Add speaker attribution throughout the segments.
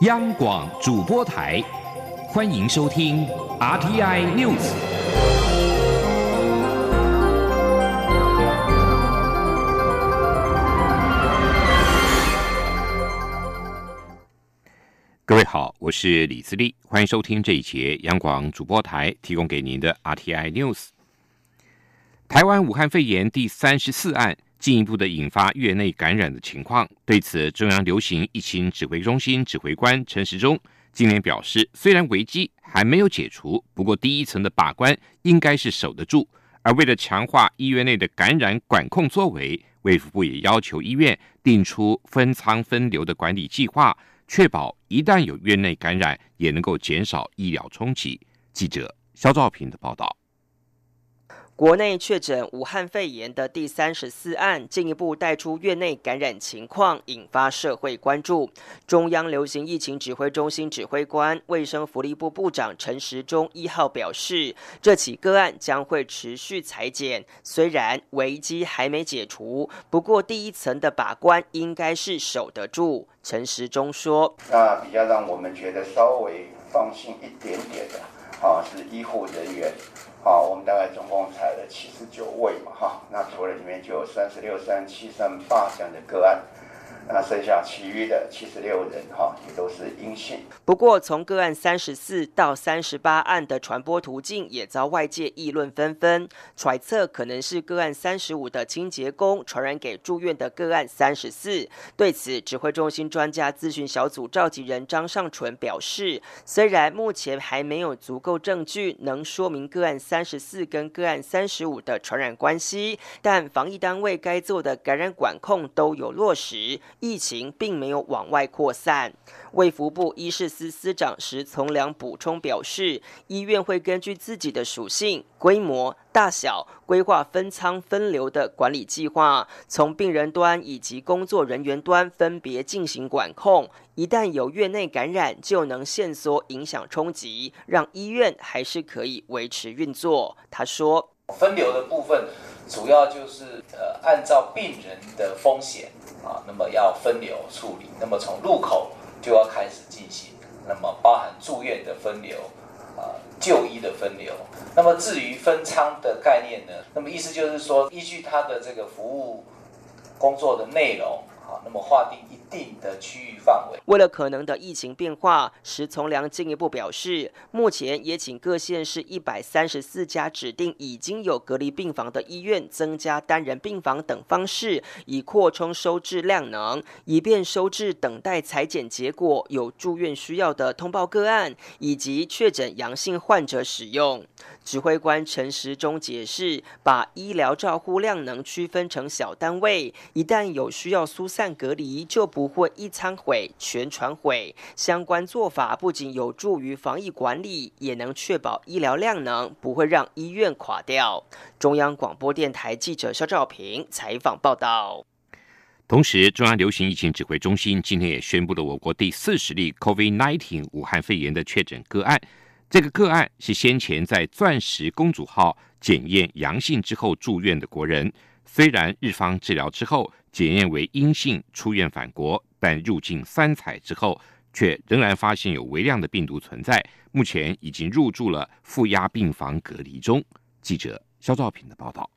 Speaker 1: 央广主播台，欢迎收听 RTI News。各位好，我是李自立，欢迎收听这一节央广主播台提供给您的 RTI News。台湾武汉肺炎第三十四案。进一步的引发院内感染的情况，对此，中央流行疫情指挥中心指挥官陈时中今年表示，虽然危机还没有解除，不过第一层的把关应该是守得住。而为了强化医院内的感染管控作为，卫福部也要求医院定出分仓分流的管理计划，确保一旦有院内感染，也能够减少医疗冲击。记者肖兆平的报道。
Speaker 2: 国内确诊武汉肺炎的第三十四案，进一步带出院内感染情况，引发社会关注。中央流行疫情指挥中心指挥官、卫生福利部部长陈时中一号表示，这起个案将会持续裁剪。虽然危机还没解除，不过第一层的把关应该是守得住。陈时中说：“
Speaker 3: 那比较让我们觉得稍微放心一点点的，啊，是医护人员。”好，我们大概总共采了七十九位嘛，哈，那除了里面就有三十六、三七、三八这样的个案。那剩下其余的七十六人哈，也都是阴性。
Speaker 2: 不过，从个案三十四到三十八案的传播途径也遭外界议论纷纷，揣测可能是个案三十五的清洁工传染给住院的个案三十四。对此，指挥中心专家咨询小组召集人张尚纯表示，虽然目前还没有足够证据能说明个案三十四跟个案三十五的传染关系，但防疫单位该做的感染管控都有落实。疫情并没有往外扩散。卫福部医事司司长石从良补充表示，医院会根据自己的属性、规模、大小，规划分仓分流的管理计划，从病人端以及工作人员端分别进行管控。一旦有院内感染，就能限缩影响冲击，让医院还是可以维持运作。他说：“
Speaker 4: 分流的部分主要就是呃，按照病人的风险。”啊，那么要分流处理，那么从入口就要开始进行，那么包含住院的分流，啊，就医的分流。那么至于分仓的概念呢，那么意思就是说，依据他的这个服务工作的内容。啊，那么划定一定的区域范围。
Speaker 2: 为了可能的疫情变化，石从良进一步表示，目前也请各县市一百三十四家指定已经有隔离病房的医院，增加单人病房等方式，以扩充收治量能，以便收治等待裁剪结果有住院需要的通报个案，以及确诊阳性患者使用。指挥官陈时中解释，把医疗照护量能区分成小单位，一旦有需要疏散隔离，就不会一餐毁全船毁。相关做法不仅有助于防疫管理，也能确保医疗量能不会让医院垮掉。中央广播电台记者肖兆平采访报道。
Speaker 1: 同时，中央流行疫情指挥中心今天也宣布了我国第四十例 COVID-19 武汉肺炎的确诊个案。这个个案是先前在“钻石公主号”检验阳性之后住院的国人，虽然日方治疗之后检验为阴性出院返国，但入境三采之后却仍然发现有微量的病毒存在，目前已经入住了负压病房隔离中。记者肖兆平的报道。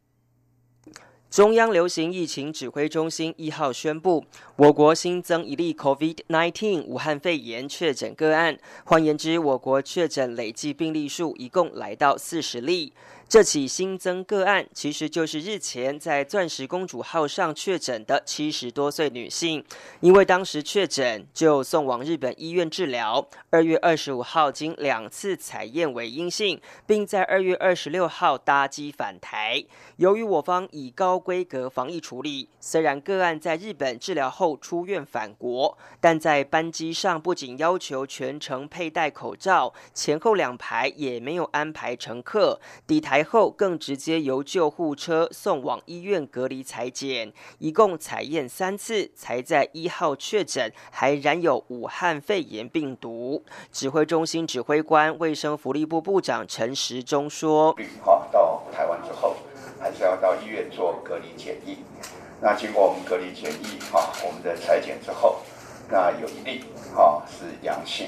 Speaker 2: 中央流行疫情指挥中心一号宣布，我国新增一例 COVID-19 武汉肺炎确诊个案，换言之，我国确诊累计病例数一共来到四十例。这起新增个案其实就是日前在“钻石公主号”上确诊的七十多岁女性，因为当时确诊就送往日本医院治疗。二月二十五号经两次采验为阴性，并在二月二十六号搭机返台。由于我方以高规格防疫处理，虽然个案在日本治疗后出院返国，但在班机上不仅要求全程佩戴口罩，前后两排也没有安排乘客抵台。后更直接由救护车送往医院隔离裁剪，一共采验三次，才在一号确诊还染有武汉肺炎病毒。指挥中心指挥官、卫生福利部部长陈时中说：“
Speaker 3: 哈，到台湾之后，还是要到医院做隔离检疫。那经过我们隔离检疫，哈，我们的裁剪之后，那有一例哈是阳性，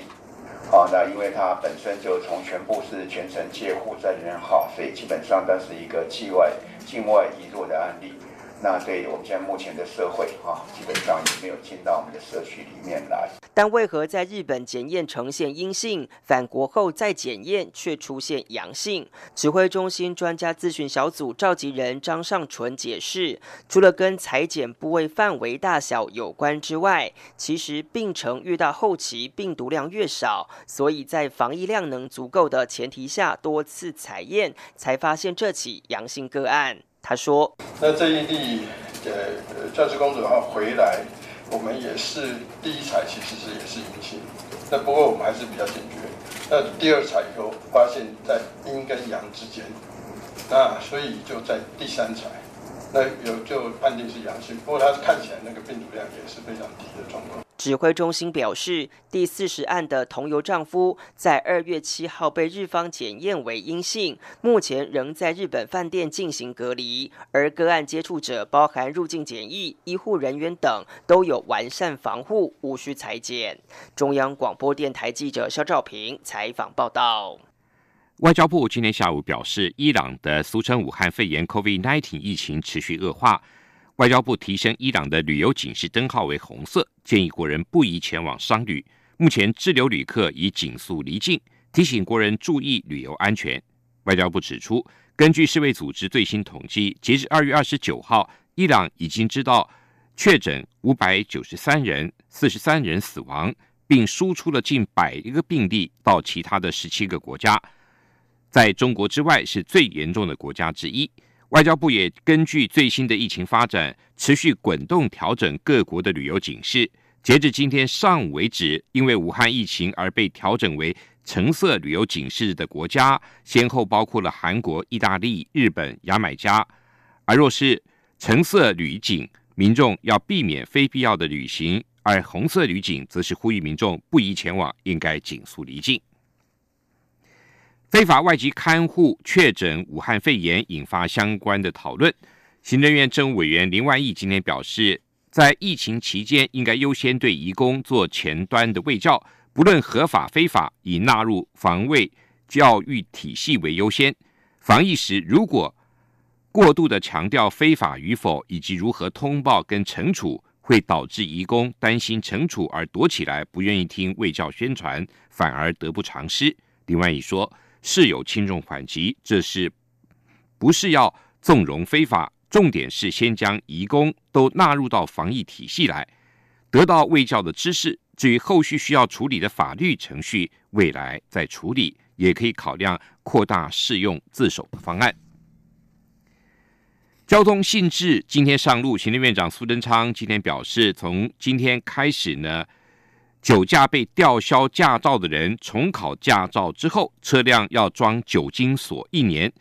Speaker 3: 好，那因为它本身就从全部是全程监护在人哈，所以基本上它是一个境外境外移入的案例。那对于我们现在目前的社会哈，基本上也没有进到我们的社区里面来。
Speaker 2: 但为何在日本检验呈现阴性，返国后再检验却出现阳性？指挥中心专家咨询小组召集人张尚纯解释，除了跟裁剪部位范围大小有关之外，其实病程越到后期病毒量越少，所以在防疫量能足够的前提下，多次采验才发现这起阳性个案。他说：“
Speaker 5: 那这一例呃，教师公主号回来，我们也是第一采其实是也是阴性，那不过我们还是比较警觉。那第二采以后发现，在阴跟阳之间，那所以就在第三采，那有就判定是阳性。不过他看起来那个病毒量也是非常低的状况。”
Speaker 2: 指挥中心表示，第四十案的同游丈夫在二月七号被日方检验为阴性，目前仍在日本饭店进行隔离。而个案接触者，包含入境检疫、医护人员等，都有完善防护，无需裁剪。中央广播电台记者肖兆平采访报道。
Speaker 1: 外交部今天下午表示，伊朗的俗称武汉肺炎 （COVID-19） 疫情持续恶化。外交部提升伊朗的旅游警示灯号为红色，建议国人不宜前往商旅。目前滞留旅客已紧速离境，提醒国人注意旅游安全。外交部指出，根据世卫组织最新统计，截至二月二十九号，伊朗已经知道确诊五百九十三人，四十三人死亡，并输出了近百一个病例到其他的十七个国家，在中国之外是最严重的国家之一。外交部也根据最新的疫情发展，持续滚动调整各国的旅游警示。截至今天上午为止，因为武汉疫情而被调整为橙色旅游警示的国家，先后包括了韩国、意大利、日本、牙买加。而若是橙色旅警，民众要避免非必要的旅行；而红色旅警则是呼吁民众不宜前往，应该紧速离境。非法外籍看护确诊武汉肺炎，引发相关的讨论。行政院政务委员林万益今天表示，在疫情期间，应该优先对移工做前端的卫教，不论合法非法，以纳入防卫教育体系为优先。防疫时，如果过度的强调非法与否，以及如何通报跟惩处，会导致移工担心惩处而躲起来，不愿意听卫教宣传，反而得不偿失。林万益说。是有轻重缓急，这是不是要纵容非法？重点是先将移工都纳入到防疫体系来，得到卫教的知识。至于后续需要处理的法律程序，未来再处理，也可以考量扩大适用自首的方案。交通性质今天上路，行政院长苏贞昌今天表示，从今天开始呢。酒驾被吊销驾照的人重考驾照之后，车辆要装酒精锁一年，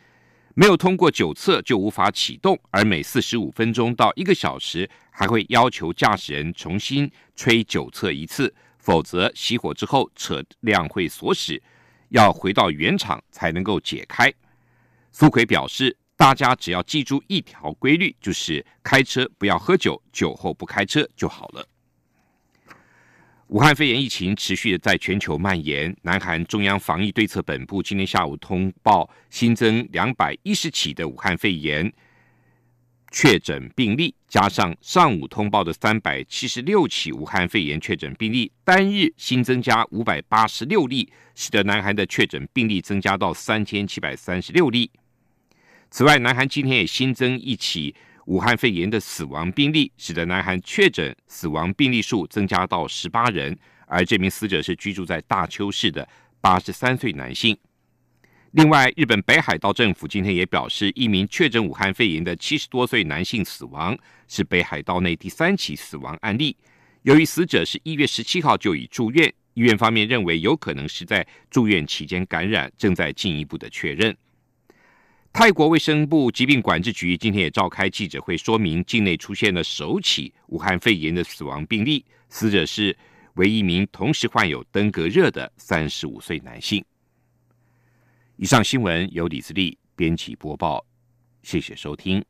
Speaker 1: 没有通过酒测就无法启动，而每四十五分钟到一个小时还会要求驾驶人重新吹酒测一次，否则熄火之后车辆会锁死，要回到原厂才能够解开。苏奎表示，大家只要记住一条规律，就是开车不要喝酒，酒后不开车就好了。武汉肺炎疫情持续在全球蔓延。南韩中央防疫对策本部今天下午通报新增两百一十起的武汉肺炎确诊病例，加上上午通报的三百七十六起武汉肺炎确诊病例，单日新增加五百八十六例，使得南韩的确诊病例增加到三千七百三十六例。此外，南韩今天也新增一起。武汉肺炎的死亡病例，使得南韩确诊死亡病例数增加到十八人，而这名死者是居住在大邱市的八十三岁男性。另外，日本北海道政府今天也表示，一名确诊武汉肺炎的七十多岁男性死亡，是北海道内第三起死亡案例。由于死者是一月十七号就已住院，医院方面认为有可能是在住院期间感染，正在进一步的确认。泰国卫生部疾病管制局今天也召开记者会，说明境内出现了首起武汉肺炎的死亡病例，死者是为一名同时患有登革热的三十五岁男性。以上新闻由李自力编辑播报，谢谢收听。